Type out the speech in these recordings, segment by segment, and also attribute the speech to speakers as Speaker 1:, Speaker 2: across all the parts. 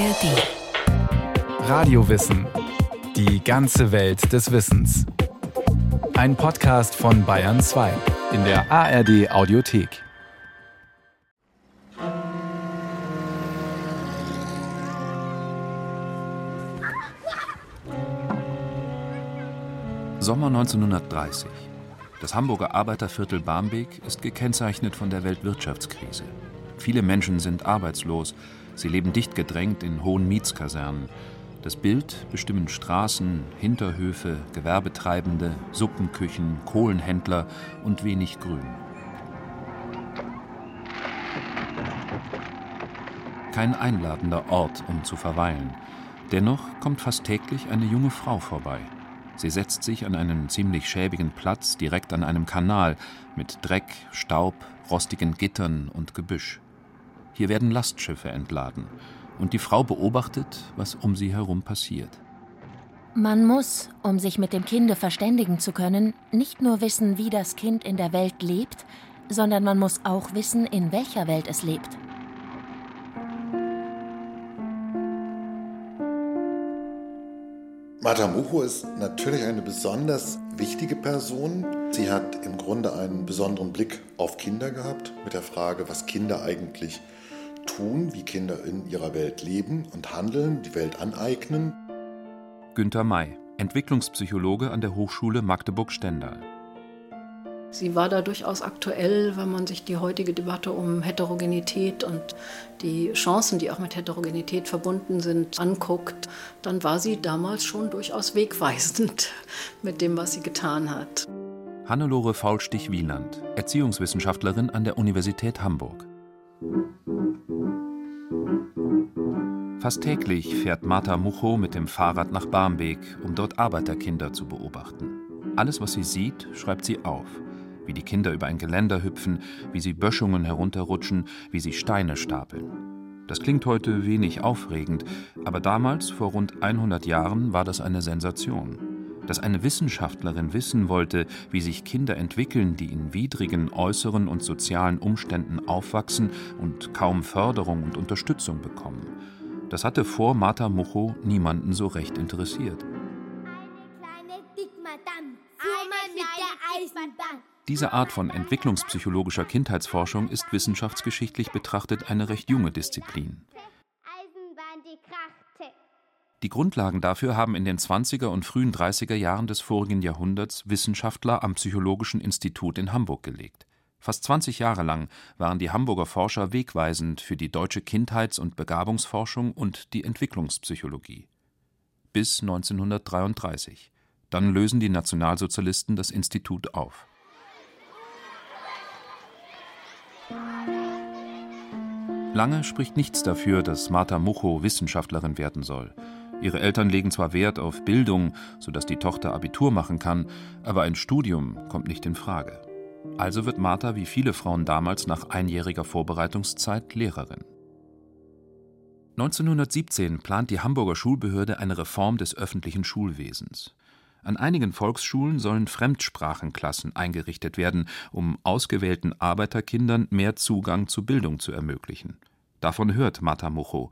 Speaker 1: ARD. Radiowissen. Die ganze Welt des Wissens. Ein Podcast von Bayern 2 in der ARD Audiothek.
Speaker 2: Sommer 1930. Das Hamburger Arbeiterviertel Barmbek ist gekennzeichnet von der Weltwirtschaftskrise. Viele Menschen sind arbeitslos, sie leben dicht gedrängt in hohen Mietskasernen. Das Bild bestimmen Straßen, Hinterhöfe, Gewerbetreibende, Suppenküchen, Kohlenhändler und wenig Grün. Kein einladender Ort, um zu verweilen. Dennoch kommt fast täglich eine junge Frau vorbei. Sie setzt sich an einen ziemlich schäbigen Platz direkt an einem Kanal mit Dreck, Staub, rostigen Gittern und Gebüsch. Hier werden Lastschiffe entladen, und die Frau beobachtet, was um sie herum passiert.
Speaker 3: Man muss, um sich mit dem Kinde verständigen zu können, nicht nur wissen, wie das Kind in der Welt lebt, sondern man muss auch wissen, in welcher Welt es lebt.
Speaker 4: Martha Mucho ist natürlich eine besonders wichtige Person. Sie hat im Grunde einen besonderen Blick auf Kinder gehabt, mit der Frage, was Kinder eigentlich tun, wie Kinder in ihrer Welt leben und handeln, die Welt aneignen.
Speaker 2: Günter May, Entwicklungspsychologe an der Hochschule Magdeburg-Stendal.
Speaker 5: Sie war da durchaus aktuell, wenn man sich die heutige Debatte um Heterogenität und die Chancen, die auch mit Heterogenität verbunden sind, anguckt. Dann war sie damals schon durchaus wegweisend mit dem, was sie getan hat.
Speaker 2: Hannelore Faulstich-Wieland, Erziehungswissenschaftlerin an der Universität Hamburg. Fast täglich fährt Martha Mucho mit dem Fahrrad nach Barmbek, um dort Arbeiterkinder zu beobachten. Alles, was sie sieht, schreibt sie auf wie die Kinder über ein Geländer hüpfen, wie sie Böschungen herunterrutschen, wie sie Steine stapeln. Das klingt heute wenig aufregend, aber damals, vor rund 100 Jahren, war das eine Sensation. Dass eine Wissenschaftlerin wissen wollte, wie sich Kinder entwickeln, die in widrigen äußeren und sozialen Umständen aufwachsen und kaum Förderung und Unterstützung bekommen. Das hatte vor Martha Mucho niemanden so recht interessiert. Diese Art von entwicklungspsychologischer Kindheitsforschung ist wissenschaftsgeschichtlich betrachtet eine recht junge Disziplin. Die Grundlagen dafür haben in den 20er und frühen 30er Jahren des vorigen Jahrhunderts Wissenschaftler am Psychologischen Institut in Hamburg gelegt. Fast 20 Jahre lang waren die Hamburger Forscher wegweisend für die deutsche Kindheits- und Begabungsforschung und die Entwicklungspsychologie. Bis 1933. Dann lösen die Nationalsozialisten das Institut auf. Lange spricht nichts dafür, dass Martha Mucho Wissenschaftlerin werden soll. Ihre Eltern legen zwar Wert auf Bildung, sodass die Tochter Abitur machen kann, aber ein Studium kommt nicht in Frage. Also wird Martha wie viele Frauen damals nach einjähriger Vorbereitungszeit Lehrerin. 1917 plant die Hamburger Schulbehörde eine Reform des öffentlichen Schulwesens. An einigen Volksschulen sollen Fremdsprachenklassen eingerichtet werden, um ausgewählten Arbeiterkindern mehr Zugang zu Bildung zu ermöglichen. Davon hört Martha Mucho.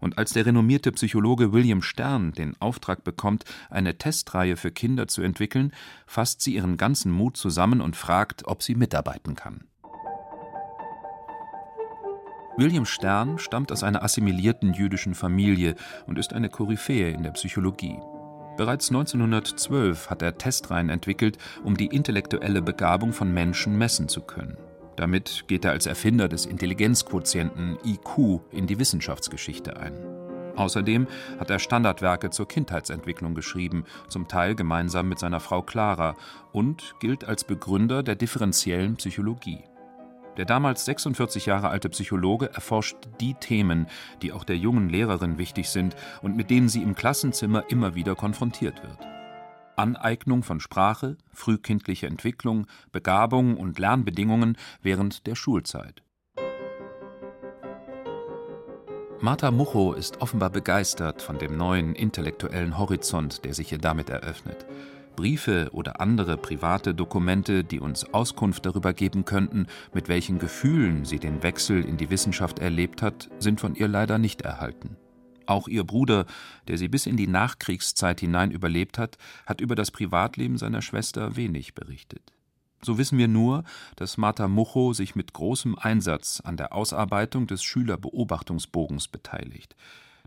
Speaker 2: Und als der renommierte Psychologe William Stern den Auftrag bekommt, eine Testreihe für Kinder zu entwickeln, fasst sie ihren ganzen Mut zusammen und fragt, ob sie mitarbeiten kann. William Stern stammt aus einer assimilierten jüdischen Familie und ist eine Koryphäe in der Psychologie. Bereits 1912 hat er Testreihen entwickelt, um die intellektuelle Begabung von Menschen messen zu können. Damit geht er als Erfinder des Intelligenzquotienten IQ in die Wissenschaftsgeschichte ein. Außerdem hat er Standardwerke zur Kindheitsentwicklung geschrieben, zum Teil gemeinsam mit seiner Frau Clara, und gilt als Begründer der differenziellen Psychologie. Der damals 46 Jahre alte Psychologe erforscht die Themen, die auch der jungen Lehrerin wichtig sind und mit denen sie im Klassenzimmer immer wieder konfrontiert wird. Aneignung von Sprache, frühkindliche Entwicklung, Begabung und Lernbedingungen während der Schulzeit. Martha Mucho ist offenbar begeistert von dem neuen intellektuellen Horizont, der sich ihr damit eröffnet. Briefe oder andere private Dokumente, die uns Auskunft darüber geben könnten, mit welchen Gefühlen sie den Wechsel in die Wissenschaft erlebt hat, sind von ihr leider nicht erhalten. Auch ihr Bruder, der sie bis in die Nachkriegszeit hinein überlebt hat, hat über das Privatleben seiner Schwester wenig berichtet. So wissen wir nur, dass Martha Mucho sich mit großem Einsatz an der Ausarbeitung des Schülerbeobachtungsbogens beteiligt.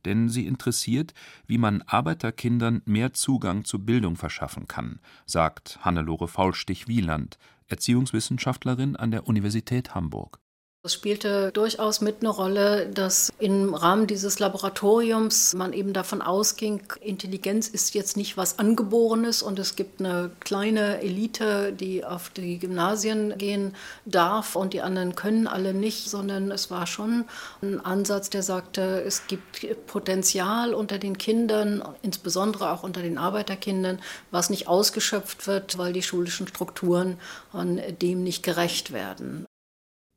Speaker 2: Denn sie interessiert, wie man Arbeiterkindern mehr Zugang zur Bildung verschaffen kann, sagt Hannelore Faulstich-Wieland, Erziehungswissenschaftlerin an der Universität Hamburg.
Speaker 5: Es spielte durchaus mit eine Rolle, dass im Rahmen dieses Laboratoriums man eben davon ausging, Intelligenz ist jetzt nicht was Angeborenes und es gibt eine kleine Elite, die auf die Gymnasien gehen darf und die anderen können alle nicht, sondern es war schon ein Ansatz, der sagte, es gibt Potenzial unter den Kindern, insbesondere auch unter den Arbeiterkindern, was nicht ausgeschöpft wird, weil die schulischen Strukturen dem nicht gerecht werden.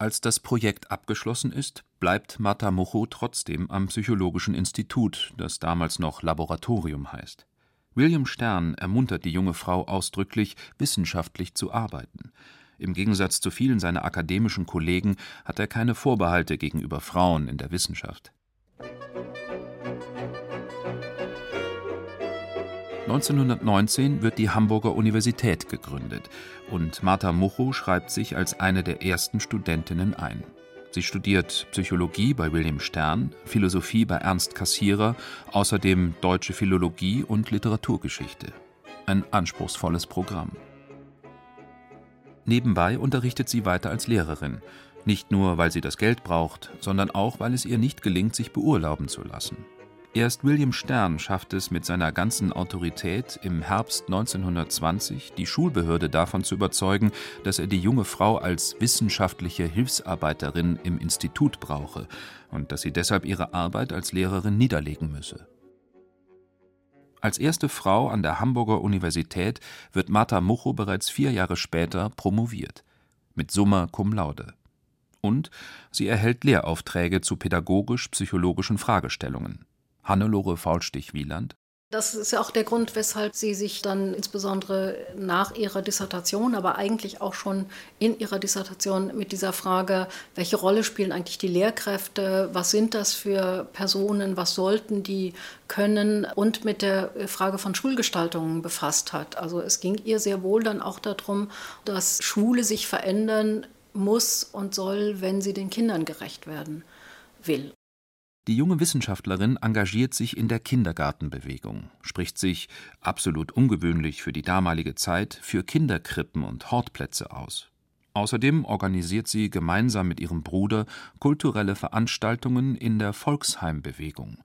Speaker 2: Als das Projekt abgeschlossen ist, bleibt Matamucho trotzdem am Psychologischen Institut, das damals noch Laboratorium heißt. William Stern ermuntert die junge Frau ausdrücklich, wissenschaftlich zu arbeiten. Im Gegensatz zu vielen seiner akademischen Kollegen hat er keine Vorbehalte gegenüber Frauen in der Wissenschaft. 1919 wird die Hamburger Universität gegründet und Martha Mucho schreibt sich als eine der ersten Studentinnen ein. Sie studiert Psychologie bei William Stern, Philosophie bei Ernst Cassirer, außerdem deutsche Philologie und Literaturgeschichte. Ein anspruchsvolles Programm. Nebenbei unterrichtet sie weiter als Lehrerin, nicht nur weil sie das Geld braucht, sondern auch weil es ihr nicht gelingt, sich beurlauben zu lassen. Erst William Stern schafft es mit seiner ganzen Autorität im Herbst 1920, die Schulbehörde davon zu überzeugen, dass er die junge Frau als wissenschaftliche Hilfsarbeiterin im Institut brauche und dass sie deshalb ihre Arbeit als Lehrerin niederlegen müsse. Als erste Frau an der Hamburger Universität wird Martha Mucho bereits vier Jahre später promoviert, mit Summa cum laude. Und sie erhält Lehraufträge zu pädagogisch-psychologischen Fragestellungen. Hannelore Faulstich-Wieland.
Speaker 5: Das ist ja auch der Grund, weshalb sie sich dann insbesondere nach ihrer Dissertation, aber eigentlich auch schon in ihrer Dissertation mit dieser Frage, welche Rolle spielen eigentlich die Lehrkräfte, was sind das für Personen, was sollten die können und mit der Frage von Schulgestaltung befasst hat. Also es ging ihr sehr wohl dann auch darum, dass Schule sich verändern muss und soll, wenn sie den Kindern gerecht werden will.
Speaker 2: Die junge Wissenschaftlerin engagiert sich in der Kindergartenbewegung, spricht sich, absolut ungewöhnlich für die damalige Zeit, für Kinderkrippen und Hortplätze aus. Außerdem organisiert sie gemeinsam mit ihrem Bruder kulturelle Veranstaltungen in der Volksheimbewegung.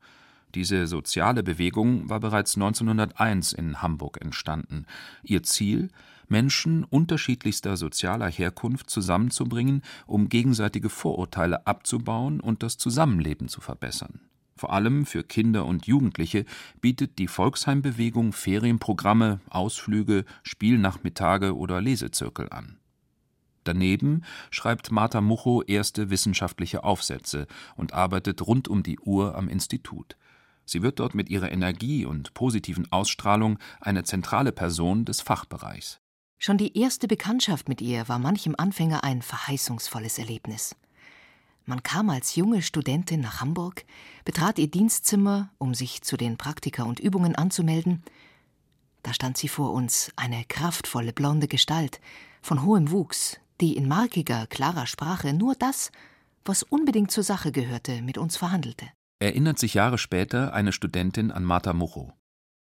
Speaker 2: Diese soziale Bewegung war bereits 1901 in Hamburg entstanden. Ihr Ziel Menschen unterschiedlichster sozialer Herkunft zusammenzubringen, um gegenseitige Vorurteile abzubauen und das Zusammenleben zu verbessern. Vor allem für Kinder und Jugendliche bietet die Volksheimbewegung Ferienprogramme, Ausflüge, Spielnachmittage oder Lesezirkel an. Daneben schreibt Martha Mucho erste wissenschaftliche Aufsätze und arbeitet rund um die Uhr am Institut. Sie wird dort mit ihrer Energie und positiven Ausstrahlung eine zentrale Person des Fachbereichs.
Speaker 6: Schon die erste Bekanntschaft mit ihr war manchem Anfänger ein verheißungsvolles Erlebnis. Man kam als junge Studentin nach Hamburg, betrat ihr Dienstzimmer, um sich zu den Praktika und Übungen anzumelden. Da stand sie vor uns, eine kraftvolle blonde Gestalt, von hohem Wuchs, die in markiger, klarer Sprache nur das, was unbedingt zur Sache gehörte, mit uns verhandelte.
Speaker 2: Erinnert sich Jahre später eine Studentin an Martha Mucho.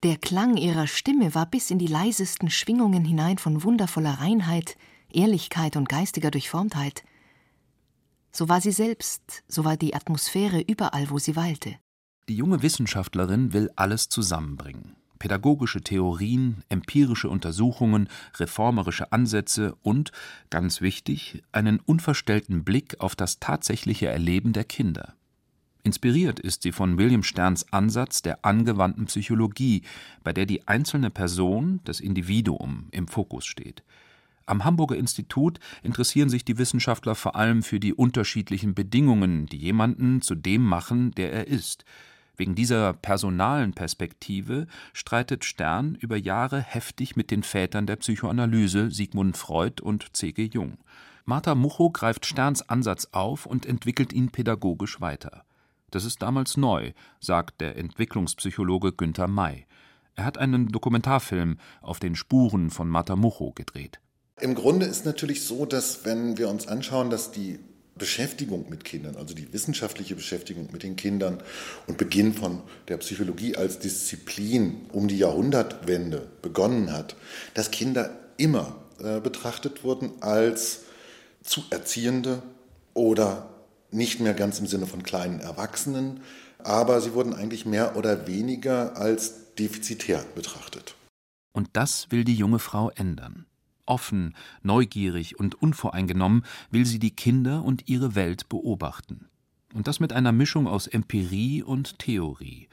Speaker 6: Der Klang ihrer Stimme war bis in die leisesten Schwingungen hinein von wundervoller Reinheit, Ehrlichkeit und geistiger Durchformtheit. So war sie selbst, so war die Atmosphäre überall, wo sie weilte.
Speaker 2: Die junge Wissenschaftlerin will alles zusammenbringen. Pädagogische Theorien, empirische Untersuchungen, reformerische Ansätze und, ganz wichtig, einen unverstellten Blick auf das tatsächliche Erleben der Kinder. Inspiriert ist sie von William Sterns Ansatz der angewandten Psychologie, bei der die einzelne Person, das Individuum, im Fokus steht. Am Hamburger Institut interessieren sich die Wissenschaftler vor allem für die unterschiedlichen Bedingungen, die jemanden zu dem machen, der er ist. Wegen dieser personalen Perspektive streitet Stern über Jahre heftig mit den Vätern der Psychoanalyse Sigmund Freud und C.G. Jung. Martha Mucho greift Sterns Ansatz auf und entwickelt ihn pädagogisch weiter. Das ist damals neu, sagt der Entwicklungspsychologe Günther May. Er hat einen Dokumentarfilm auf den Spuren von Matamucho gedreht.
Speaker 4: Im Grunde ist natürlich so, dass wenn wir uns anschauen, dass die Beschäftigung mit Kindern, also die wissenschaftliche Beschäftigung mit den Kindern und Beginn von der Psychologie als Disziplin um die Jahrhundertwende begonnen hat, dass Kinder immer äh, betrachtet wurden als zu Erziehende oder nicht mehr ganz im Sinne von kleinen Erwachsenen, aber sie wurden eigentlich mehr oder weniger als defizitär betrachtet.
Speaker 2: Und das will die junge Frau ändern. Offen, neugierig und unvoreingenommen will sie die Kinder und ihre Welt beobachten. Und das mit einer Mischung aus Empirie und Theorie.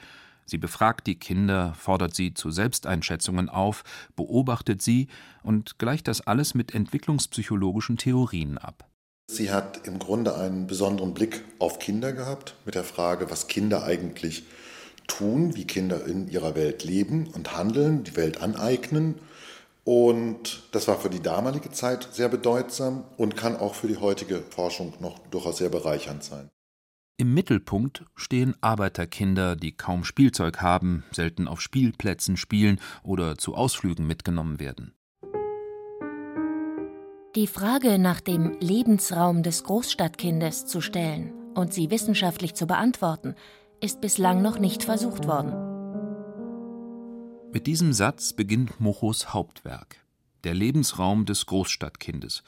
Speaker 2: Sie befragt die Kinder, fordert sie zu Selbsteinschätzungen auf, beobachtet sie und gleicht das alles mit entwicklungspsychologischen Theorien ab.
Speaker 4: Sie hat im Grunde einen besonderen Blick auf Kinder gehabt, mit der Frage, was Kinder eigentlich tun, wie Kinder in ihrer Welt leben und handeln, die Welt aneignen und das war für die damalige Zeit sehr bedeutsam und kann auch für die heutige Forschung noch durchaus sehr bereichernd sein.
Speaker 2: Im Mittelpunkt stehen Arbeiterkinder, die kaum Spielzeug haben, selten auf Spielplätzen spielen oder zu Ausflügen mitgenommen werden.
Speaker 3: Die Frage nach dem Lebensraum des Großstadtkindes zu stellen und sie wissenschaftlich zu beantworten, ist bislang noch nicht versucht worden.
Speaker 2: Mit diesem Satz beginnt Mochos Hauptwerk, der Lebensraum des Großstadtkindes.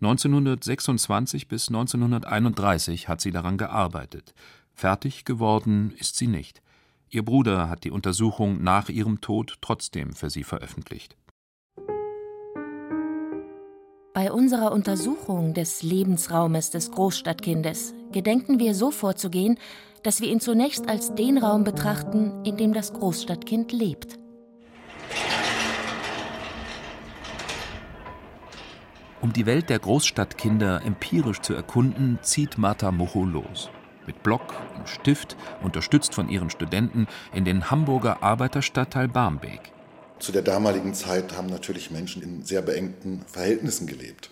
Speaker 2: 1926 bis 1931 hat sie daran gearbeitet. Fertig geworden ist sie nicht. Ihr Bruder hat die Untersuchung nach ihrem Tod trotzdem für sie veröffentlicht.
Speaker 3: Bei unserer Untersuchung des Lebensraumes des Großstadtkindes gedenken wir so vorzugehen, dass wir ihn zunächst als den Raum betrachten, in dem das Großstadtkind lebt.
Speaker 2: Um die Welt der Großstadtkinder empirisch zu erkunden, zieht Martha Mocho los. Mit Block und Stift, unterstützt von ihren Studenten, in den Hamburger Arbeiterstadtteil Barmbek.
Speaker 4: Zu der damaligen Zeit haben natürlich Menschen in sehr beengten Verhältnissen gelebt.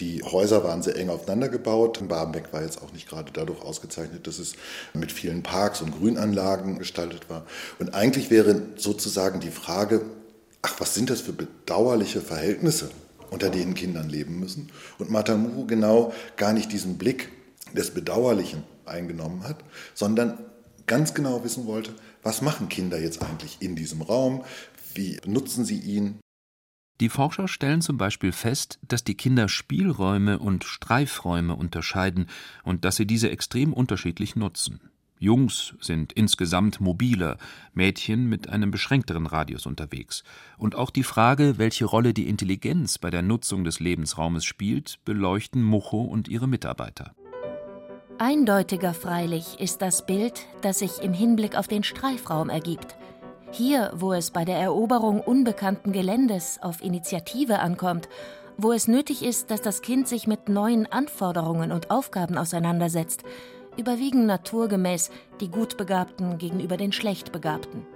Speaker 4: Die Häuser waren sehr eng aufeinander gebaut. Barmbek war jetzt auch nicht gerade dadurch ausgezeichnet, dass es mit vielen Parks und Grünanlagen gestaltet war. Und eigentlich wäre sozusagen die Frage, ach, was sind das für bedauerliche Verhältnisse, unter denen Kindern leben müssen. Und Matamuhu genau gar nicht diesen Blick des Bedauerlichen eingenommen hat, sondern ganz genau wissen wollte, was machen Kinder jetzt eigentlich in diesem Raum, wie nutzen sie ihn.
Speaker 2: Die Forscher stellen zum Beispiel fest, dass die Kinder Spielräume und Streifräume unterscheiden und dass sie diese extrem unterschiedlich nutzen. Jungs sind insgesamt mobiler, Mädchen mit einem beschränkteren Radius unterwegs. Und auch die Frage, welche Rolle die Intelligenz bei der Nutzung des Lebensraumes spielt, beleuchten Mucho und ihre Mitarbeiter.
Speaker 3: Eindeutiger freilich ist das Bild, das sich im Hinblick auf den Streifraum ergibt. Hier, wo es bei der Eroberung unbekannten Geländes auf Initiative ankommt, wo es nötig ist, dass das Kind sich mit neuen Anforderungen und Aufgaben auseinandersetzt, überwiegen naturgemäß die Gutbegabten gegenüber den Schlechtbegabten.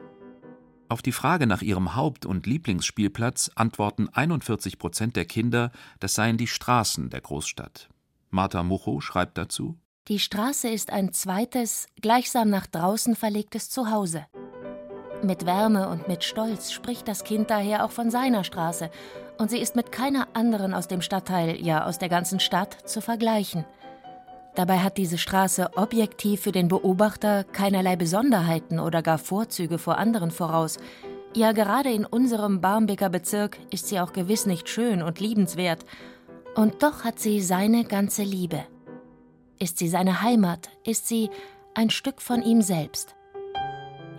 Speaker 2: Auf die Frage nach ihrem Haupt- und Lieblingsspielplatz antworten 41 Prozent der Kinder, das seien die Straßen der Großstadt. Martha Mucho schreibt dazu:
Speaker 3: Die Straße ist ein zweites, gleichsam nach draußen verlegtes Zuhause. Mit Wärme und mit Stolz spricht das Kind daher auch von seiner Straße, und sie ist mit keiner anderen aus dem Stadtteil, ja aus der ganzen Stadt, zu vergleichen. Dabei hat diese Straße objektiv für den Beobachter keinerlei Besonderheiten oder gar Vorzüge vor anderen voraus. Ja, gerade in unserem Barmbeker Bezirk ist sie auch gewiss nicht schön und liebenswert. Und doch hat sie seine ganze Liebe. Ist sie seine Heimat, ist sie ein Stück von ihm selbst.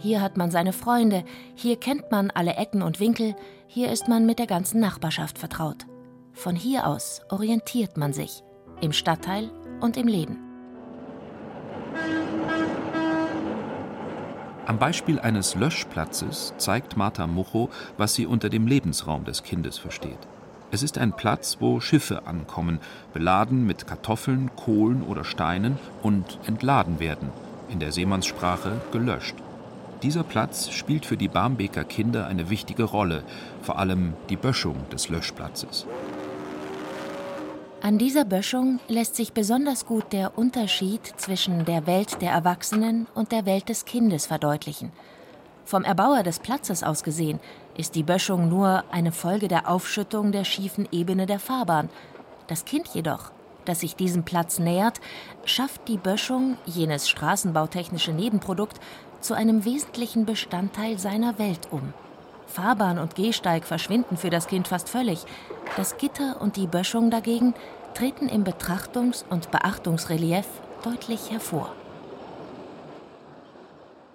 Speaker 3: Hier hat man seine Freunde, hier kennt man alle Ecken und Winkel, hier ist man mit der ganzen Nachbarschaft vertraut. Von hier aus orientiert man sich, im Stadtteil und im Leben.
Speaker 2: Am Beispiel eines Löschplatzes zeigt Martha Mucho, was sie unter dem Lebensraum des Kindes versteht. Es ist ein Platz, wo Schiffe ankommen, beladen mit Kartoffeln, Kohlen oder Steinen und entladen werden, in der Seemannssprache gelöscht. Dieser Platz spielt für die Barmbeker Kinder eine wichtige Rolle, vor allem die Böschung des Löschplatzes.
Speaker 3: An dieser Böschung lässt sich besonders gut der Unterschied zwischen der Welt der Erwachsenen und der Welt des Kindes verdeutlichen. Vom Erbauer des Platzes aus gesehen ist die Böschung nur eine Folge der Aufschüttung der schiefen Ebene der Fahrbahn. Das Kind jedoch, das sich diesem Platz nähert, schafft die Böschung, jenes straßenbautechnische Nebenprodukt, zu einem wesentlichen Bestandteil seiner Welt um. Fahrbahn und Gehsteig verschwinden für das Kind fast völlig. Das Gitter und die Böschung dagegen treten im Betrachtungs- und Beachtungsrelief deutlich hervor.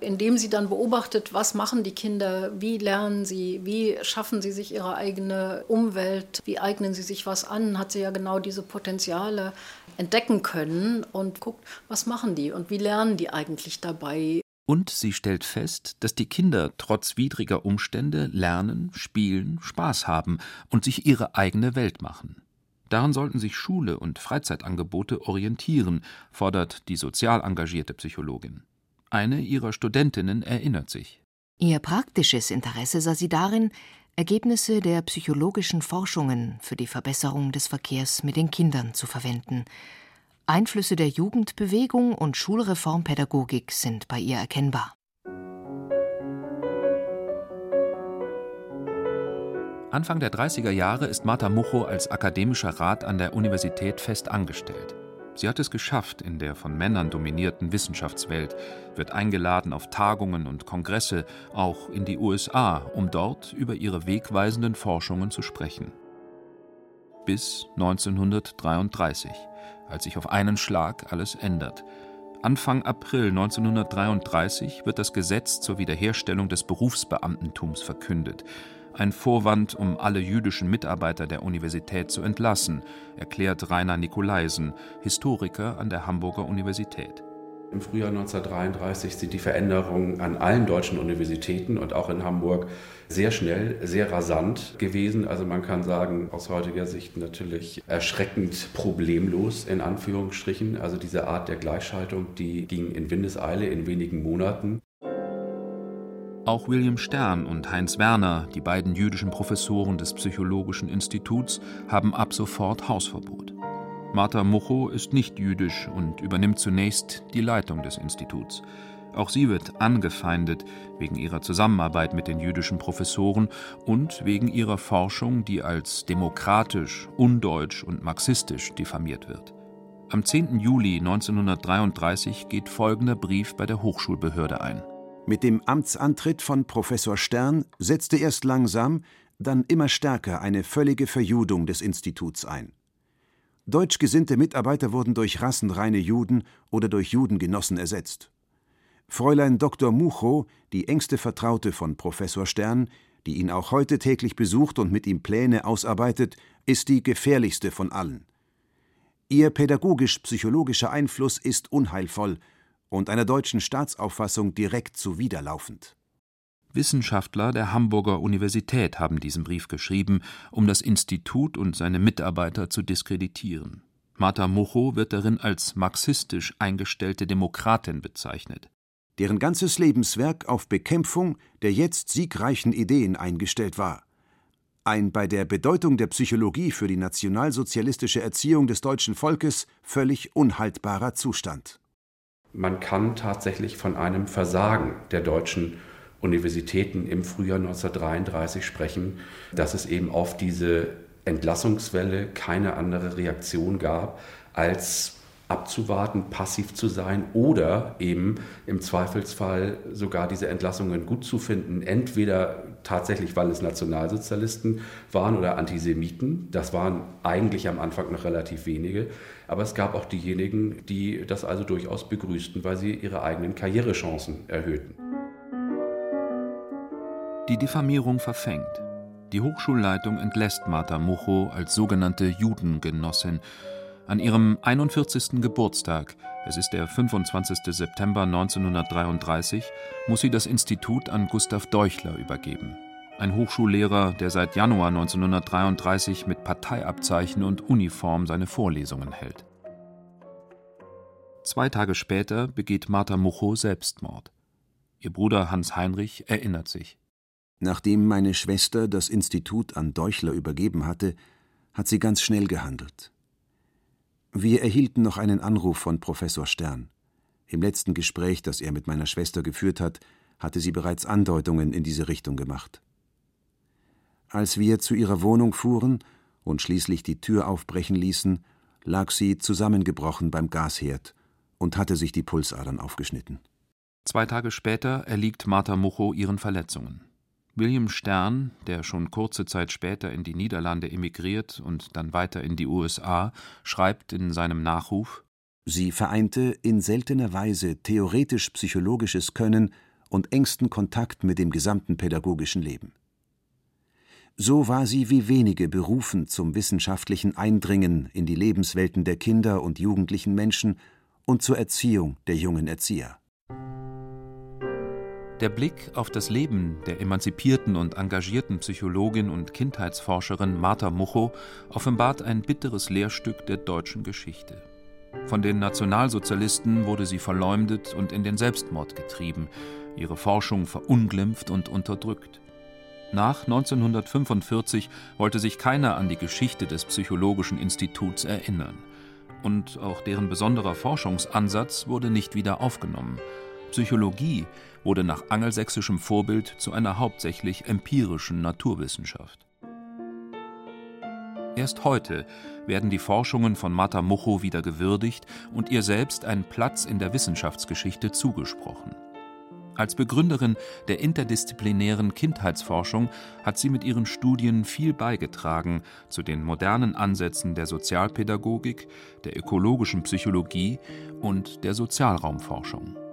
Speaker 5: Indem sie dann beobachtet, was machen die Kinder, wie lernen sie, wie schaffen sie sich ihre eigene Umwelt, wie eignen sie sich was an, hat sie ja genau diese Potenziale entdecken können und guckt, was machen die und wie lernen die eigentlich dabei.
Speaker 2: Und sie stellt fest, dass die Kinder trotz widriger Umstände lernen, spielen, Spaß haben und sich ihre eigene Welt machen. Daran sollten sich Schule und Freizeitangebote orientieren, fordert die sozial engagierte Psychologin. Eine ihrer Studentinnen erinnert sich.
Speaker 6: Ihr praktisches Interesse sah sie darin, Ergebnisse der psychologischen Forschungen für die Verbesserung des Verkehrs mit den Kindern zu verwenden Einflüsse der Jugendbewegung und Schulreformpädagogik sind bei ihr erkennbar.
Speaker 2: Anfang der 30er Jahre ist Martha Mucho als akademischer Rat an der Universität fest angestellt. Sie hat es geschafft in der von Männern dominierten Wissenschaftswelt, wird eingeladen auf Tagungen und Kongresse, auch in die USA, um dort über ihre wegweisenden Forschungen zu sprechen. Bis 1933 als sich auf einen Schlag alles ändert. Anfang April 1933 wird das Gesetz zur Wiederherstellung des Berufsbeamtentums verkündet. Ein Vorwand, um alle jüdischen Mitarbeiter der Universität zu entlassen, erklärt Rainer Nikolaisen, Historiker an der Hamburger Universität.
Speaker 7: Im Frühjahr 1933 sind die Veränderungen an allen deutschen Universitäten und auch in Hamburg sehr schnell, sehr rasant gewesen. Also man kann sagen, aus heutiger Sicht natürlich erschreckend problemlos in Anführungsstrichen. Also diese Art der Gleichschaltung, die ging in Windeseile in wenigen Monaten.
Speaker 2: Auch William Stern und Heinz Werner, die beiden jüdischen Professoren des Psychologischen Instituts, haben ab sofort Hausverbot. Martha Mucho ist nicht jüdisch und übernimmt zunächst die Leitung des Instituts. Auch sie wird angefeindet wegen ihrer Zusammenarbeit mit den jüdischen Professoren und wegen ihrer Forschung, die als demokratisch, undeutsch und marxistisch diffamiert wird. Am 10. Juli 1933 geht folgender Brief bei der Hochschulbehörde ein.
Speaker 8: Mit dem Amtsantritt von Professor Stern setzte erst langsam, dann immer stärker eine völlige Verjudung des Instituts ein. Deutsch gesinnte Mitarbeiter wurden durch rassenreine Juden oder durch Judengenossen ersetzt. Fräulein Dr. Mucho, die engste Vertraute von Professor Stern, die ihn auch heute täglich besucht und mit ihm Pläne ausarbeitet, ist die gefährlichste von allen. Ihr pädagogisch-psychologischer Einfluss ist unheilvoll und einer deutschen Staatsauffassung direkt zuwiderlaufend.
Speaker 2: Wissenschaftler der Hamburger Universität haben diesen Brief geschrieben, um das Institut und seine Mitarbeiter zu diskreditieren. Martha Mucho wird darin als marxistisch eingestellte Demokratin bezeichnet.
Speaker 8: Deren ganzes Lebenswerk auf Bekämpfung der jetzt siegreichen Ideen eingestellt war. Ein bei der Bedeutung der Psychologie für die nationalsozialistische Erziehung des deutschen Volkes völlig unhaltbarer Zustand.
Speaker 7: Man kann tatsächlich von einem Versagen der deutschen Universitäten im Frühjahr 1933 sprechen, dass es eben auf diese Entlassungswelle keine andere Reaktion gab, als abzuwarten, passiv zu sein oder eben im Zweifelsfall sogar diese Entlassungen gut zu finden, entweder tatsächlich, weil es Nationalsozialisten waren oder Antisemiten. Das waren eigentlich am Anfang noch relativ wenige, aber es gab auch diejenigen, die das also durchaus begrüßten, weil sie ihre eigenen Karrierechancen erhöhten.
Speaker 2: Die Diffamierung verfängt. Die Hochschulleitung entlässt Martha Mucho als sogenannte Judengenossin. An ihrem 41. Geburtstag, es ist der 25. September 1933, muss sie das Institut an Gustav Deuchler übergeben. Ein Hochschullehrer, der seit Januar 1933 mit Parteiabzeichen und Uniform seine Vorlesungen hält. Zwei Tage später begeht Martha Mucho Selbstmord. Ihr Bruder Hans Heinrich erinnert sich.
Speaker 8: Nachdem meine Schwester das Institut an Deuchler übergeben hatte, hat sie ganz schnell gehandelt. Wir erhielten noch einen Anruf von Professor Stern. Im letzten Gespräch, das er mit meiner Schwester geführt hat, hatte sie bereits Andeutungen in diese Richtung gemacht. Als wir zu ihrer Wohnung fuhren und schließlich die Tür aufbrechen ließen, lag sie zusammengebrochen beim Gasherd und hatte sich die Pulsadern aufgeschnitten.
Speaker 2: Zwei Tage später erliegt Martha Mucho ihren Verletzungen. William Stern, der schon kurze Zeit später in die Niederlande emigriert und dann weiter in die USA, schreibt in seinem Nachruf
Speaker 8: Sie vereinte in seltener Weise theoretisch-psychologisches Können und engsten Kontakt mit dem gesamten pädagogischen Leben. So war sie wie wenige berufen zum wissenschaftlichen Eindringen in die Lebenswelten der Kinder und jugendlichen Menschen und zur Erziehung der jungen Erzieher.
Speaker 2: Der Blick auf das Leben der emanzipierten und engagierten Psychologin und Kindheitsforscherin Martha Mucho offenbart ein bitteres Lehrstück der deutschen Geschichte. Von den Nationalsozialisten wurde sie verleumdet und in den Selbstmord getrieben, ihre Forschung verunglimpft und unterdrückt. Nach 1945 wollte sich keiner an die Geschichte des Psychologischen Instituts erinnern. Und auch deren besonderer Forschungsansatz wurde nicht wieder aufgenommen. Psychologie wurde nach angelsächsischem Vorbild zu einer hauptsächlich empirischen Naturwissenschaft. Erst heute werden die Forschungen von Martha Mucho wieder gewürdigt und ihr selbst ein Platz in der Wissenschaftsgeschichte zugesprochen. Als Begründerin der interdisziplinären Kindheitsforschung hat sie mit ihren Studien viel beigetragen zu den modernen Ansätzen der Sozialpädagogik, der ökologischen Psychologie und der Sozialraumforschung.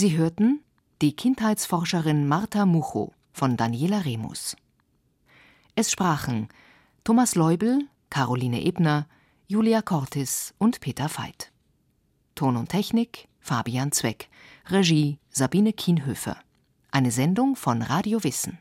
Speaker 6: Sie hörten die Kindheitsforscherin Martha Mucho von Daniela Remus. Es sprachen Thomas Leubel, Caroline Ebner, Julia Cortis und Peter Veit. Ton und Technik Fabian Zweck, Regie Sabine Kienhöfer. Eine Sendung von Radio Wissen.